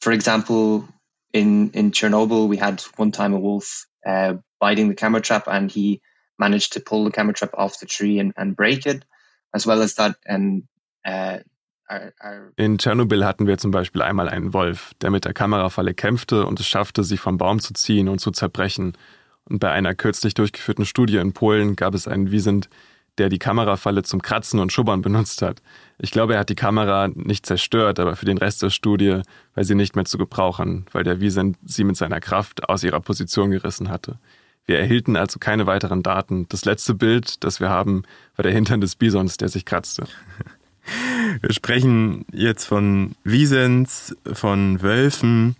Speaker 4: for example, in in Chernobyl, we had one time a wolf uh, biting the camera trap, and he managed to pull the camera trap off the tree and, and break it, as well as that. And uh,
Speaker 5: In Tschernobyl hatten wir zum Beispiel einmal einen Wolf, der mit der Kamerafalle kämpfte und es schaffte, sie vom Baum zu ziehen und zu zerbrechen. Und bei einer kürzlich durchgeführten Studie in Polen gab es einen Wiesent, der die Kamerafalle zum Kratzen und Schubbern benutzt hat. Ich glaube, er hat die Kamera nicht zerstört, aber für den Rest der Studie war sie nicht mehr zu gebrauchen, weil der Wiesent sie mit seiner Kraft aus ihrer Position gerissen hatte. Wir erhielten also keine weiteren Daten. Das letzte Bild, das wir haben, war der Hintern des Bisons, der sich kratzte.
Speaker 1: Wir sprechen jetzt von Wiesens, von Wölfen,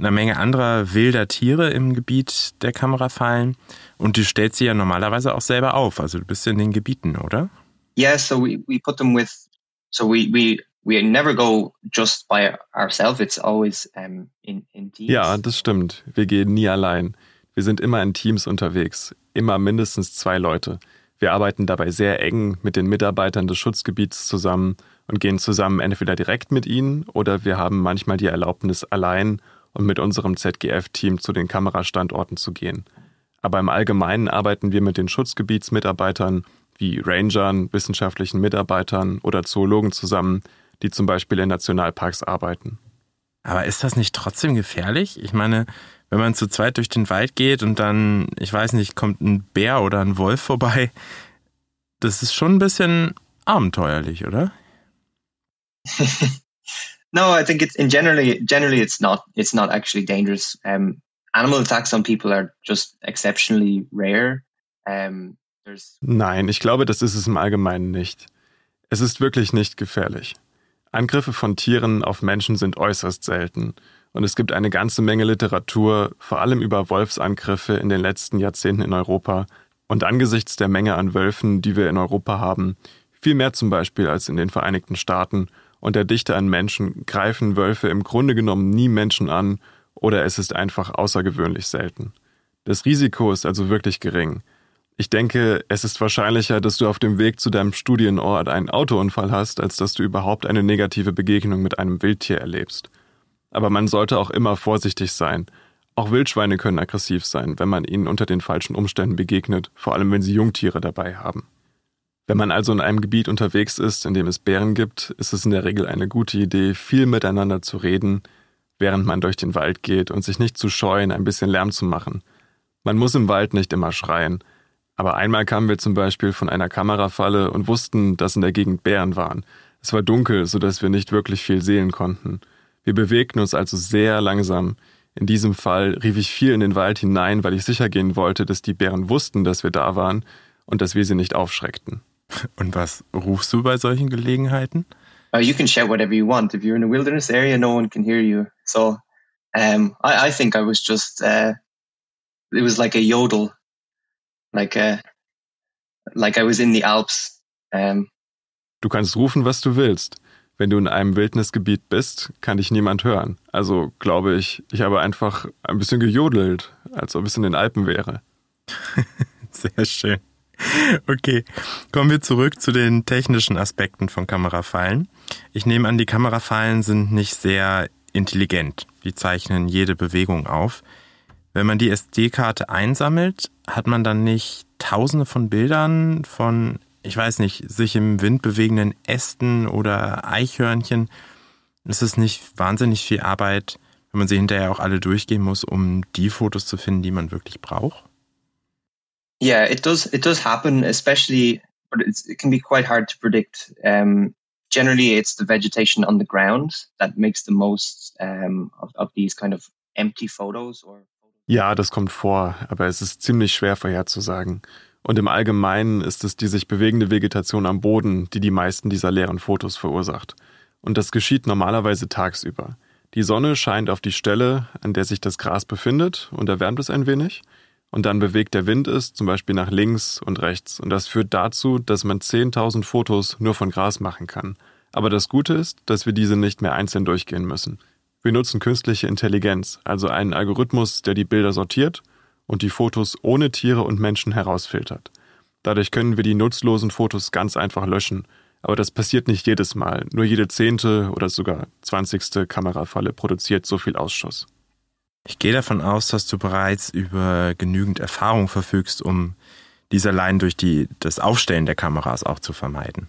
Speaker 1: einer Menge anderer wilder Tiere im Gebiet der Kamerafallen. Und du stellst sie ja normalerweise auch selber auf. Also du bist in den Gebieten, oder?
Speaker 4: Yeah, so we, we put them with, so we, we, we never go just by ourselves. It's always um, in, in teams.
Speaker 5: Ja, das stimmt. Wir gehen nie allein. Wir sind immer in Teams unterwegs. Immer mindestens zwei Leute. Wir arbeiten dabei sehr eng mit den Mitarbeitern des Schutzgebiets zusammen und gehen zusammen entweder direkt mit ihnen oder wir haben manchmal die Erlaubnis, allein und mit unserem ZGF-Team zu den Kamerastandorten zu gehen. Aber im Allgemeinen arbeiten wir mit den Schutzgebietsmitarbeitern wie Rangern, wissenschaftlichen Mitarbeitern oder Zoologen zusammen, die zum Beispiel in Nationalparks arbeiten.
Speaker 1: Aber ist das nicht trotzdem gefährlich? Ich meine, wenn man zu zweit durch den Wald geht und dann, ich weiß nicht, kommt ein Bär oder ein Wolf vorbei, das ist schon ein bisschen abenteuerlich, oder?
Speaker 4: no, I think it's in generally generally it's not it's not actually dangerous. Um, animal attacks on people are just exceptionally rare. Um,
Speaker 5: Nein, ich glaube, das ist es im Allgemeinen nicht. Es ist wirklich nicht gefährlich. Angriffe von Tieren auf Menschen sind äußerst selten. Und es gibt eine ganze Menge Literatur, vor allem über Wolfsangriffe in den letzten Jahrzehnten in Europa. Und angesichts der Menge an Wölfen, die wir in Europa haben, viel mehr zum Beispiel als in den Vereinigten Staaten, und der Dichte an Menschen greifen Wölfe im Grunde genommen nie Menschen an oder es ist einfach außergewöhnlich selten. Das Risiko ist also wirklich gering. Ich denke, es ist wahrscheinlicher, dass du auf dem Weg zu deinem Studienort einen Autounfall hast, als dass du überhaupt eine negative Begegnung mit einem Wildtier erlebst. Aber man sollte auch immer vorsichtig sein. Auch Wildschweine können aggressiv sein, wenn man ihnen unter den falschen Umständen begegnet, vor allem wenn sie Jungtiere dabei haben. Wenn man also in einem Gebiet unterwegs ist, in dem es Bären gibt, ist es in der Regel eine gute Idee, viel miteinander zu reden, während man durch den Wald geht und sich nicht zu scheuen, ein bisschen Lärm zu machen. Man muss im Wald nicht immer schreien, aber einmal kamen wir zum Beispiel von einer Kamerafalle und wussten, dass in der Gegend Bären waren. Es war dunkel, so dass wir nicht wirklich viel sehen konnten. Wir bewegten uns also sehr langsam. In diesem Fall rief ich viel in den Wald hinein, weil ich sicher gehen wollte, dass die Bären wussten, dass wir da waren und dass wir sie nicht aufschreckten.
Speaker 1: Und was rufst du bei solchen Gelegenheiten?
Speaker 4: Uh, you can shout whatever you want. If you're in a wilderness area, no one can hear you. So um, I, I think I was just, uh, it was like a yodel, like a, uh, like I was in the Alps. Um,
Speaker 5: du kannst rufen, was du willst. Wenn du in einem Wildnisgebiet bist, kann dich niemand hören. Also glaube ich, ich habe einfach ein bisschen gejodelt, als ob es in den Alpen wäre.
Speaker 1: Sehr schön. Okay, kommen wir zurück zu den technischen Aspekten von Kamerafallen. Ich nehme an, die Kamerafallen sind nicht sehr intelligent. Die zeichnen jede Bewegung auf. Wenn man die SD-Karte einsammelt, hat man dann nicht tausende von Bildern von ich weiß nicht, sich im Wind bewegenden Ästen oder Eichhörnchen. Es ist nicht wahnsinnig viel Arbeit, wenn man sie hinterher auch alle durchgehen muss, um die Fotos zu finden, die man wirklich braucht?
Speaker 4: Yeah, it does. It does happen, especially, but it can be quite hard to predict. Um, generally, it's the vegetation on the ground that makes the most um, of, of these kind of empty photos. Or
Speaker 5: ja, das kommt vor, aber es ist ziemlich schwer vorherzusagen. Und im Allgemeinen ist es die sich bewegende Vegetation am Boden, die die meisten dieser leeren Fotos verursacht. Und das geschieht normalerweise tagsüber. Die Sonne scheint auf die Stelle, an der sich das Gras befindet, und erwärmt es ein wenig. Und dann bewegt der Wind es zum Beispiel nach links und rechts. Und das führt dazu, dass man 10.000 Fotos nur von Gras machen kann. Aber das Gute ist, dass wir diese nicht mehr einzeln durchgehen müssen. Wir nutzen künstliche Intelligenz, also einen Algorithmus, der die Bilder sortiert und die Fotos ohne Tiere und Menschen herausfiltert. Dadurch können wir die nutzlosen Fotos ganz einfach löschen. Aber das passiert nicht jedes Mal. Nur jede zehnte oder sogar zwanzigste Kamerafalle produziert so viel Ausschuss.
Speaker 1: Ich gehe davon aus, dass du bereits über genügend Erfahrung verfügst, um dies allein durch die, das Aufstellen der Kameras auch zu vermeiden.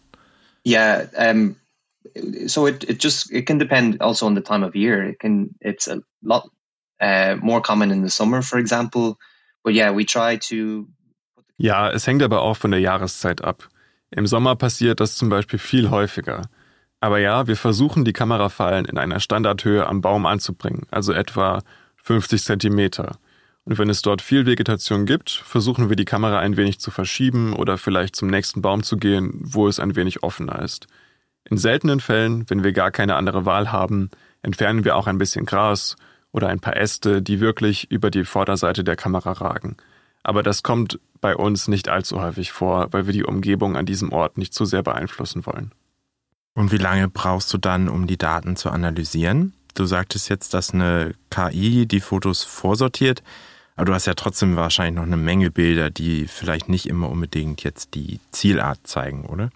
Speaker 4: Yeah, um, so it, it just it can depend also on the time of year. It can it's a lot uh, more common in the summer, for example. But yeah, we try to.
Speaker 5: Ja, es hängt aber auch von der Jahreszeit ab. Im Sommer passiert das zum Beispiel viel häufiger. Aber ja, wir versuchen die Kamerafallen in einer Standardhöhe am Baum anzubringen, also etwa 50 Zentimeter. Und wenn es dort viel Vegetation gibt, versuchen wir die Kamera ein wenig zu verschieben oder vielleicht zum nächsten Baum zu gehen, wo es ein wenig offener ist. In seltenen Fällen, wenn wir gar keine andere Wahl haben, entfernen wir auch ein bisschen Gras oder ein paar Äste, die wirklich über die Vorderseite der Kamera ragen. Aber das kommt bei uns nicht allzu häufig vor, weil wir die Umgebung an diesem Ort nicht zu sehr beeinflussen wollen.
Speaker 1: Und wie lange brauchst du dann, um die Daten zu analysieren? Du sagtest jetzt, dass eine KI die Fotos vorsortiert, aber du hast ja trotzdem wahrscheinlich noch eine Menge Bilder, die vielleicht nicht immer unbedingt jetzt die Zielart zeigen, oder?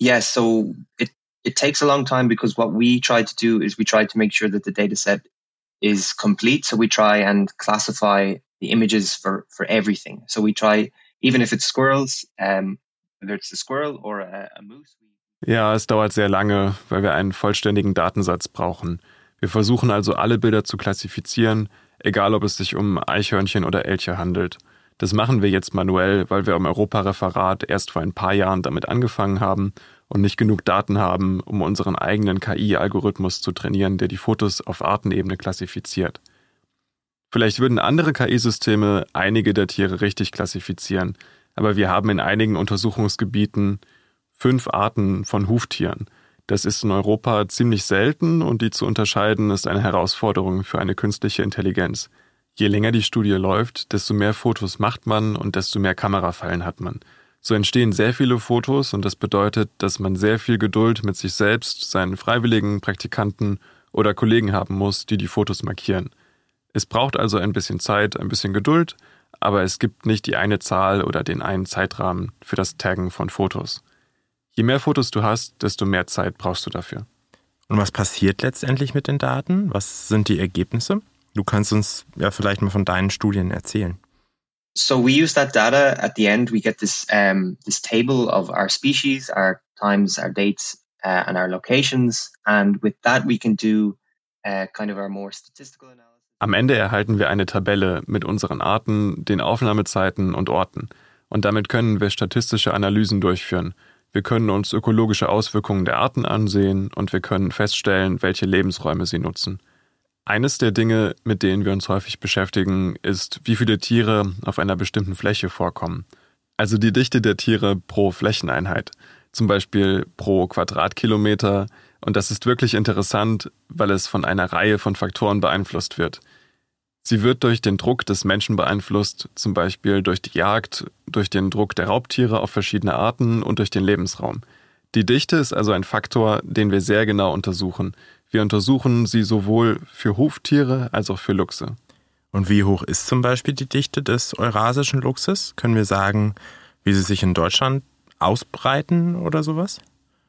Speaker 4: Yeah, so it, it takes a long time because what we try to do is we try to make sure that the data set is complete. So we try and classify the images for, for everything. So we try, even if it's squirrels, um, whether it's a squirrel or a, a moose.
Speaker 5: Ja, es dauert sehr lange, weil wir einen vollständigen Datensatz brauchen. Wir versuchen also alle Bilder zu klassifizieren, egal ob es sich um Eichhörnchen oder Elche handelt. Das machen wir jetzt manuell, weil wir im Europareferat erst vor ein paar Jahren damit angefangen haben und nicht genug Daten haben, um unseren eigenen KI-Algorithmus zu trainieren, der die Fotos auf Artenebene klassifiziert. Vielleicht würden andere KI-Systeme einige der Tiere richtig klassifizieren, aber wir haben in einigen Untersuchungsgebieten fünf Arten von Huftieren. Das ist in Europa ziemlich selten und die zu unterscheiden ist eine Herausforderung für eine künstliche Intelligenz. Je länger die Studie läuft, desto mehr Fotos macht man und desto mehr Kamerafallen hat man. So entstehen sehr viele Fotos und das bedeutet, dass man sehr viel Geduld mit sich selbst, seinen Freiwilligen, Praktikanten oder Kollegen haben muss, die die Fotos markieren. Es braucht also ein bisschen Zeit, ein bisschen Geduld, aber es gibt nicht die eine Zahl oder den einen Zeitrahmen für das Taggen von Fotos. Je mehr Fotos du hast, desto mehr Zeit brauchst du dafür.
Speaker 1: Und was passiert letztendlich mit den Daten? Was sind die Ergebnisse? Du kannst uns ja vielleicht mal von deinen Studien erzählen.
Speaker 4: So we use that data at the end. We get this um, this table of our species, our times, our dates, uh, and our locations. And with that, we can do uh, kind of our more statistical analysis.
Speaker 5: Am Ende erhalten wir eine Tabelle mit unseren Arten, den Aufnahmezeiten und Orten. Und damit können wir statistische Analysen durchführen – wir können uns ökologische Auswirkungen der Arten ansehen und wir können feststellen, welche Lebensräume sie nutzen. Eines der Dinge, mit denen wir uns häufig beschäftigen, ist, wie viele Tiere auf einer bestimmten Fläche vorkommen. Also die Dichte der Tiere pro Flächeneinheit, zum Beispiel pro Quadratkilometer. Und das ist wirklich interessant, weil es von einer Reihe von Faktoren beeinflusst wird. Sie wird durch den Druck des Menschen beeinflusst, zum Beispiel durch die Jagd, durch den Druck der Raubtiere auf verschiedene Arten und durch den Lebensraum. Die Dichte ist also ein Faktor, den wir sehr genau untersuchen. Wir untersuchen sie sowohl für Huftiere als auch für Luchse.
Speaker 1: Und wie hoch ist zum Beispiel die Dichte des eurasischen Luchses? Können wir sagen, wie sie sich in Deutschland ausbreiten oder sowas?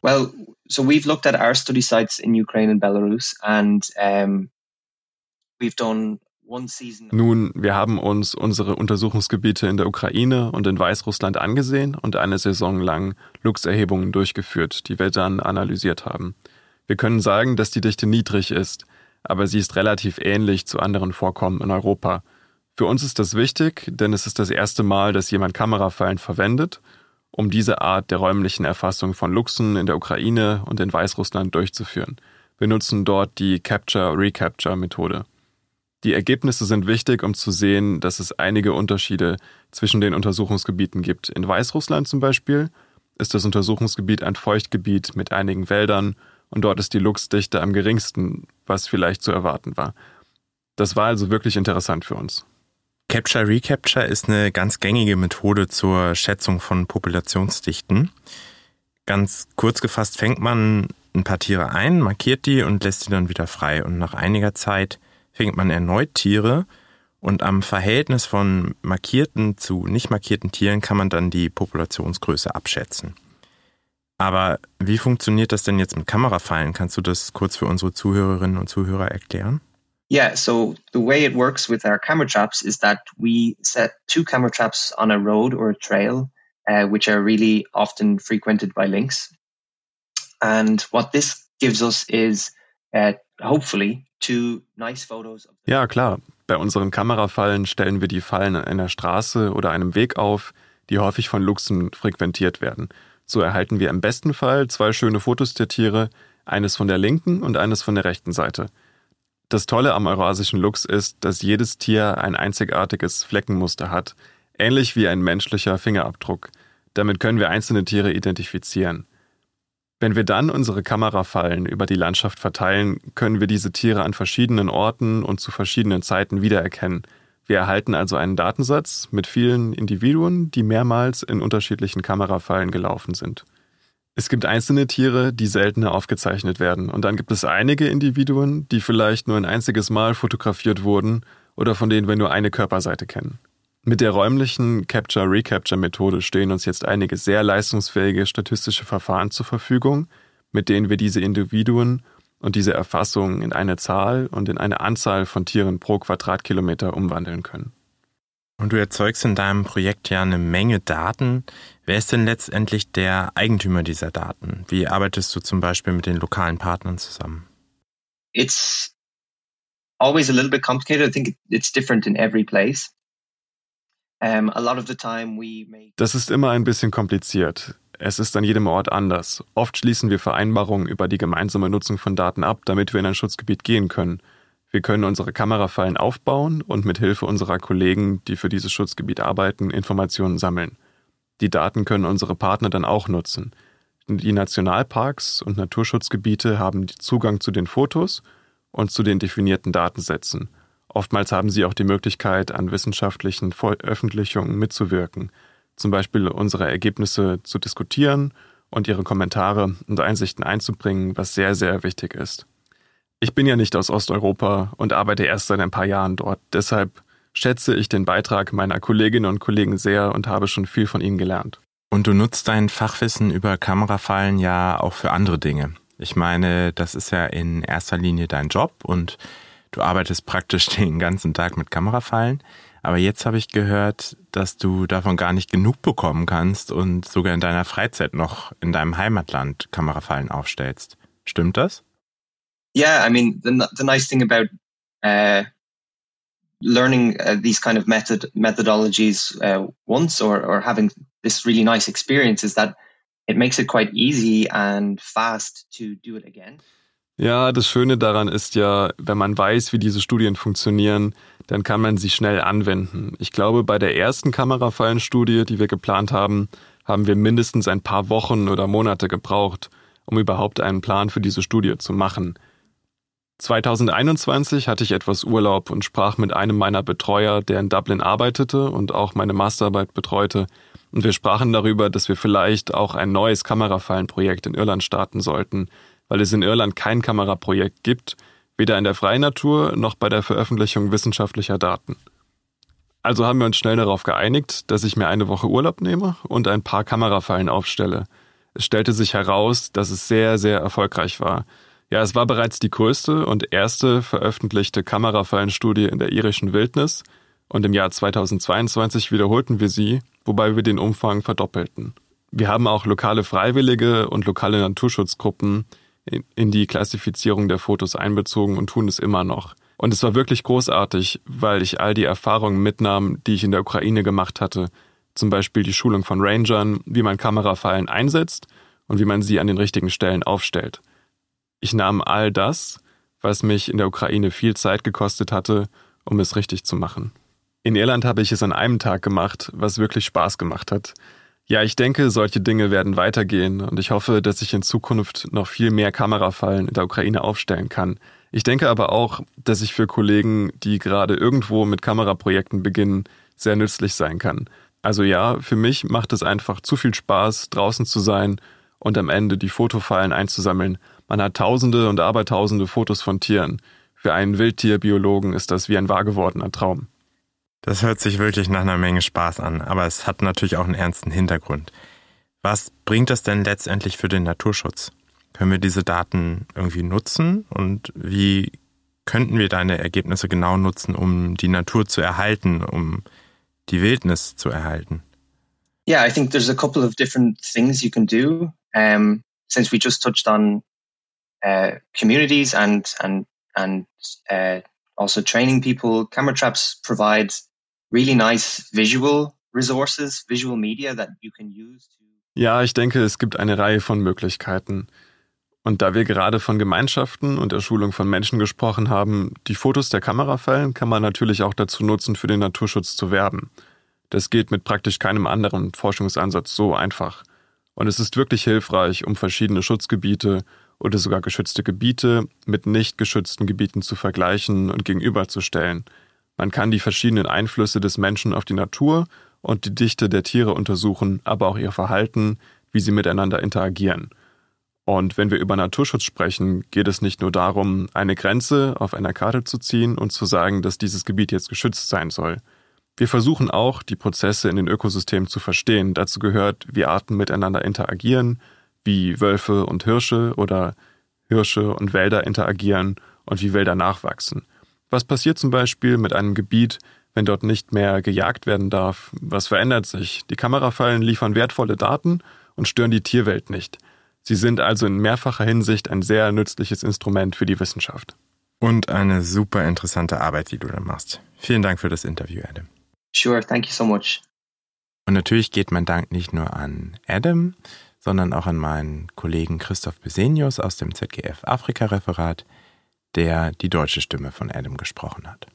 Speaker 4: Well, so we've looked at our study sites in Ukraine and Belarus and um, we've done
Speaker 5: nun, wir haben uns unsere Untersuchungsgebiete in der Ukraine und in Weißrussland angesehen und eine Saison lang Luchserhebungen durchgeführt, die wir dann analysiert haben. Wir können sagen, dass die Dichte niedrig ist, aber sie ist relativ ähnlich zu anderen Vorkommen in Europa. Für uns ist das wichtig, denn es ist das erste Mal, dass jemand Kamerafallen verwendet, um diese Art der räumlichen Erfassung von Luchsen in der Ukraine und in Weißrussland durchzuführen. Wir nutzen dort die Capture-Recapture-Methode. Die Ergebnisse sind wichtig, um zu sehen, dass es einige Unterschiede zwischen den Untersuchungsgebieten gibt. In Weißrussland zum Beispiel ist das Untersuchungsgebiet ein Feuchtgebiet mit einigen Wäldern und dort ist die Luchsdichte am geringsten, was vielleicht zu erwarten war. Das war also wirklich interessant für uns.
Speaker 1: Capture Recapture ist eine ganz gängige Methode zur Schätzung von Populationsdichten. Ganz kurz gefasst fängt man ein paar Tiere ein, markiert die und lässt sie dann wieder frei. Und nach einiger Zeit fängt man erneut Tiere und am Verhältnis von markierten zu nicht markierten Tieren kann man dann die Populationsgröße abschätzen. Aber wie funktioniert das denn jetzt mit Kamerafallen? Kannst du das kurz für unsere Zuhörerinnen und Zuhörer erklären?
Speaker 4: Yeah, so the way it works with our camera traps is that we set two camera traps on a road or a trail, uh, which are really often frequented by lynx. And what this gives us is
Speaker 5: Ja, klar. Bei unseren Kamerafallen stellen wir die Fallen an einer Straße oder einem Weg auf, die häufig von Luchsen frequentiert werden. So erhalten wir im besten Fall zwei schöne Fotos der Tiere, eines von der linken und eines von der rechten Seite. Das Tolle am eurasischen Luchs ist, dass jedes Tier ein einzigartiges Fleckenmuster hat, ähnlich wie ein menschlicher Fingerabdruck. Damit können wir einzelne Tiere identifizieren. Wenn wir dann unsere Kamerafallen über die Landschaft verteilen, können wir diese Tiere an verschiedenen Orten und zu verschiedenen Zeiten wiedererkennen. Wir erhalten also einen Datensatz mit vielen Individuen, die mehrmals in unterschiedlichen Kamerafallen gelaufen sind. Es gibt einzelne Tiere, die seltener aufgezeichnet werden, und dann gibt es einige Individuen, die vielleicht nur ein einziges Mal fotografiert wurden oder von denen wir nur eine Körperseite kennen. Mit der räumlichen Capture-Recapture-Methode stehen uns jetzt einige sehr leistungsfähige statistische Verfahren zur Verfügung, mit denen wir diese Individuen und diese Erfassungen in eine Zahl und in eine Anzahl von Tieren pro Quadratkilometer umwandeln können.
Speaker 1: Und du erzeugst in deinem Projekt ja eine Menge Daten. Wer ist denn letztendlich der Eigentümer dieser Daten? Wie arbeitest du zum Beispiel mit den lokalen Partnern zusammen?
Speaker 4: It's always a little bit complicated. I think it's different in every place.
Speaker 5: Das ist immer ein bisschen kompliziert. Es ist an jedem Ort anders. Oft schließen wir Vereinbarungen über die gemeinsame Nutzung von Daten ab, damit wir in ein Schutzgebiet gehen können. Wir können unsere Kamerafallen aufbauen und mit Hilfe unserer Kollegen, die für dieses Schutzgebiet arbeiten, Informationen sammeln. Die Daten können unsere Partner dann auch nutzen. Die Nationalparks und Naturschutzgebiete haben Zugang zu den Fotos und zu den definierten Datensätzen. Oftmals haben sie auch die Möglichkeit, an wissenschaftlichen Veröffentlichungen mitzuwirken, zum Beispiel unsere Ergebnisse zu diskutieren und ihre Kommentare und Einsichten einzubringen, was sehr, sehr wichtig ist. Ich bin ja nicht aus Osteuropa und arbeite erst seit ein paar Jahren dort, deshalb schätze ich den Beitrag meiner Kolleginnen und Kollegen sehr und habe schon viel von ihnen gelernt.
Speaker 1: Und du nutzt dein Fachwissen über Kamerafallen ja auch für andere Dinge. Ich meine, das ist ja in erster Linie dein Job und du arbeitest praktisch den ganzen Tag mit Kamerafallen. Aber jetzt habe ich gehört, dass du davon gar nicht genug bekommen kannst und sogar in deiner Freizeit noch in deinem Heimatland Kamerafallen aufstellst. Stimmt das?
Speaker 4: Yeah, I mean, the, the nice thing about uh, learning uh, these kind of method methodologies uh, once or, or having this really nice experience is that it makes it quite easy and fast to do it again.
Speaker 5: Ja, das Schöne daran ist ja, wenn man weiß, wie diese Studien funktionieren, dann kann man sie schnell anwenden. Ich glaube, bei der ersten Kamerafallenstudie, die wir geplant haben, haben wir mindestens ein paar Wochen oder Monate gebraucht, um überhaupt einen Plan für diese Studie zu machen. 2021 hatte ich etwas Urlaub und sprach mit einem meiner Betreuer, der in Dublin arbeitete und auch meine Masterarbeit betreute, und wir sprachen darüber, dass wir vielleicht auch ein neues Kamerafallenprojekt in Irland starten sollten, weil es in Irland kein Kameraprojekt gibt, weder in der freien Natur noch bei der Veröffentlichung wissenschaftlicher Daten. Also haben wir uns schnell darauf geeinigt, dass ich mir eine Woche Urlaub nehme und ein paar Kamerafallen aufstelle. Es stellte sich heraus, dass es sehr, sehr erfolgreich war. Ja, es war bereits die größte und erste veröffentlichte Kamerafallenstudie in der irischen Wildnis und im Jahr 2022 wiederholten wir sie, wobei wir den Umfang verdoppelten. Wir haben auch lokale Freiwillige und lokale Naturschutzgruppen, in die Klassifizierung der Fotos einbezogen und tun es immer noch. Und es war wirklich großartig, weil ich all die Erfahrungen mitnahm, die ich in der Ukraine gemacht hatte. Zum Beispiel die Schulung von Rangern, wie man Kamerafallen einsetzt und wie man sie an den richtigen Stellen aufstellt. Ich nahm all das, was mich in der Ukraine viel Zeit gekostet hatte, um es richtig zu machen. In Irland habe ich es an einem Tag gemacht, was wirklich Spaß gemacht hat. Ja, ich denke, solche Dinge werden weitergehen und ich hoffe, dass ich in Zukunft noch viel mehr Kamerafallen in der Ukraine aufstellen kann. Ich denke aber auch, dass ich für Kollegen, die gerade irgendwo mit Kameraprojekten beginnen, sehr nützlich sein kann. Also ja, für mich macht es einfach zu viel Spaß, draußen zu sein und am Ende die Fotofallen einzusammeln. Man hat tausende und abertausende Fotos von Tieren. Für einen Wildtierbiologen ist das wie ein wahr gewordener Traum.
Speaker 1: Das hört sich wirklich nach einer Menge Spaß an, aber es hat natürlich auch einen ernsten Hintergrund. Was bringt das denn letztendlich für den Naturschutz? Können wir diese Daten irgendwie nutzen und wie könnten wir deine Ergebnisse genau nutzen, um die Natur zu erhalten, um die Wildnis zu erhalten?
Speaker 4: Yeah, I think there's a couple of different things you can do. Um, since we just touched on uh, communities and and and uh, also training people, camera traps provide really nice visual resources, visual media that you can use to
Speaker 5: Ja, ich denke, es gibt eine Reihe von Möglichkeiten. Und da wir gerade von Gemeinschaften und der Schulung von Menschen gesprochen haben, die Fotos der Kamera fallen, kann man natürlich auch dazu nutzen, für den Naturschutz zu werben. Das geht mit praktisch keinem anderen Forschungsansatz so einfach. Und es ist wirklich hilfreich, um verschiedene Schutzgebiete oder sogar geschützte Gebiete mit nicht geschützten Gebieten zu vergleichen und gegenüberzustellen. Man kann die verschiedenen Einflüsse des Menschen auf die Natur und die Dichte der Tiere untersuchen, aber auch ihr Verhalten, wie sie miteinander interagieren. Und wenn wir über Naturschutz sprechen, geht es nicht nur darum, eine Grenze auf einer Karte zu ziehen und zu sagen, dass dieses Gebiet jetzt geschützt sein soll. Wir versuchen auch, die Prozesse in den Ökosystemen zu verstehen. Dazu gehört, wie Arten miteinander interagieren, wie Wölfe und Hirsche oder Hirsche und Wälder interagieren und wie Wälder nachwachsen. Was passiert zum Beispiel mit einem Gebiet, wenn dort nicht mehr gejagt werden darf? Was verändert sich? Die Kamerafallen liefern wertvolle Daten und stören die Tierwelt nicht. Sie sind also in mehrfacher Hinsicht ein sehr nützliches Instrument für die Wissenschaft.
Speaker 1: Und eine super interessante Arbeit, die du da machst. Vielen Dank für das Interview, Adam.
Speaker 4: Sure, thank you so much.
Speaker 1: Und natürlich geht mein Dank nicht nur an Adam, sondern auch an meinen Kollegen Christoph Besenius aus dem ZGF Afrika-Referat, der die deutsche Stimme von Adam gesprochen hat.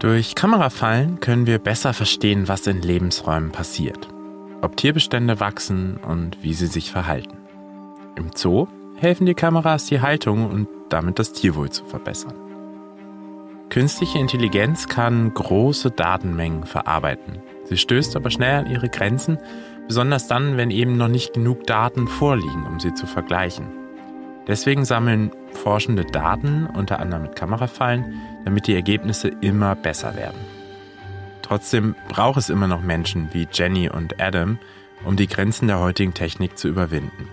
Speaker 1: Durch Kamerafallen können wir besser verstehen, was in Lebensräumen passiert, ob Tierbestände wachsen und wie sie sich verhalten. Im Zoo helfen die Kameras, die Haltung und damit das Tierwohl zu verbessern. Künstliche Intelligenz kann große Datenmengen verarbeiten. Sie stößt aber schnell an ihre Grenzen, besonders dann, wenn eben noch nicht genug Daten vorliegen, um sie zu vergleichen. Deswegen sammeln Forschende Daten, unter anderem mit Kamerafallen, damit die Ergebnisse immer besser werden. Trotzdem braucht es immer noch Menschen wie Jenny und Adam, um die Grenzen der heutigen Technik zu überwinden.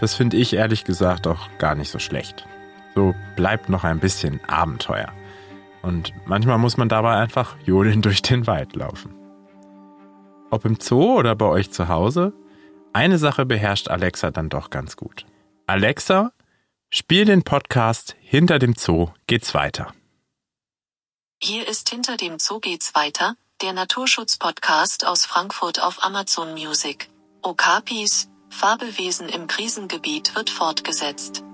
Speaker 1: Das finde ich ehrlich gesagt auch gar nicht so schlecht. So bleibt noch ein bisschen Abenteuer. Und manchmal muss man dabei einfach jodeln durch den Wald laufen. Ob im Zoo oder bei euch zu Hause, eine Sache beherrscht Alexa dann doch ganz gut. Alexa, spiel den Podcast Hinter dem Zoo geht's weiter.
Speaker 2: Hier ist Hinter dem Zoo geht's weiter, der Naturschutz-Podcast aus Frankfurt auf Amazon Music. Okapis, Fabelwesen im Krisengebiet wird fortgesetzt.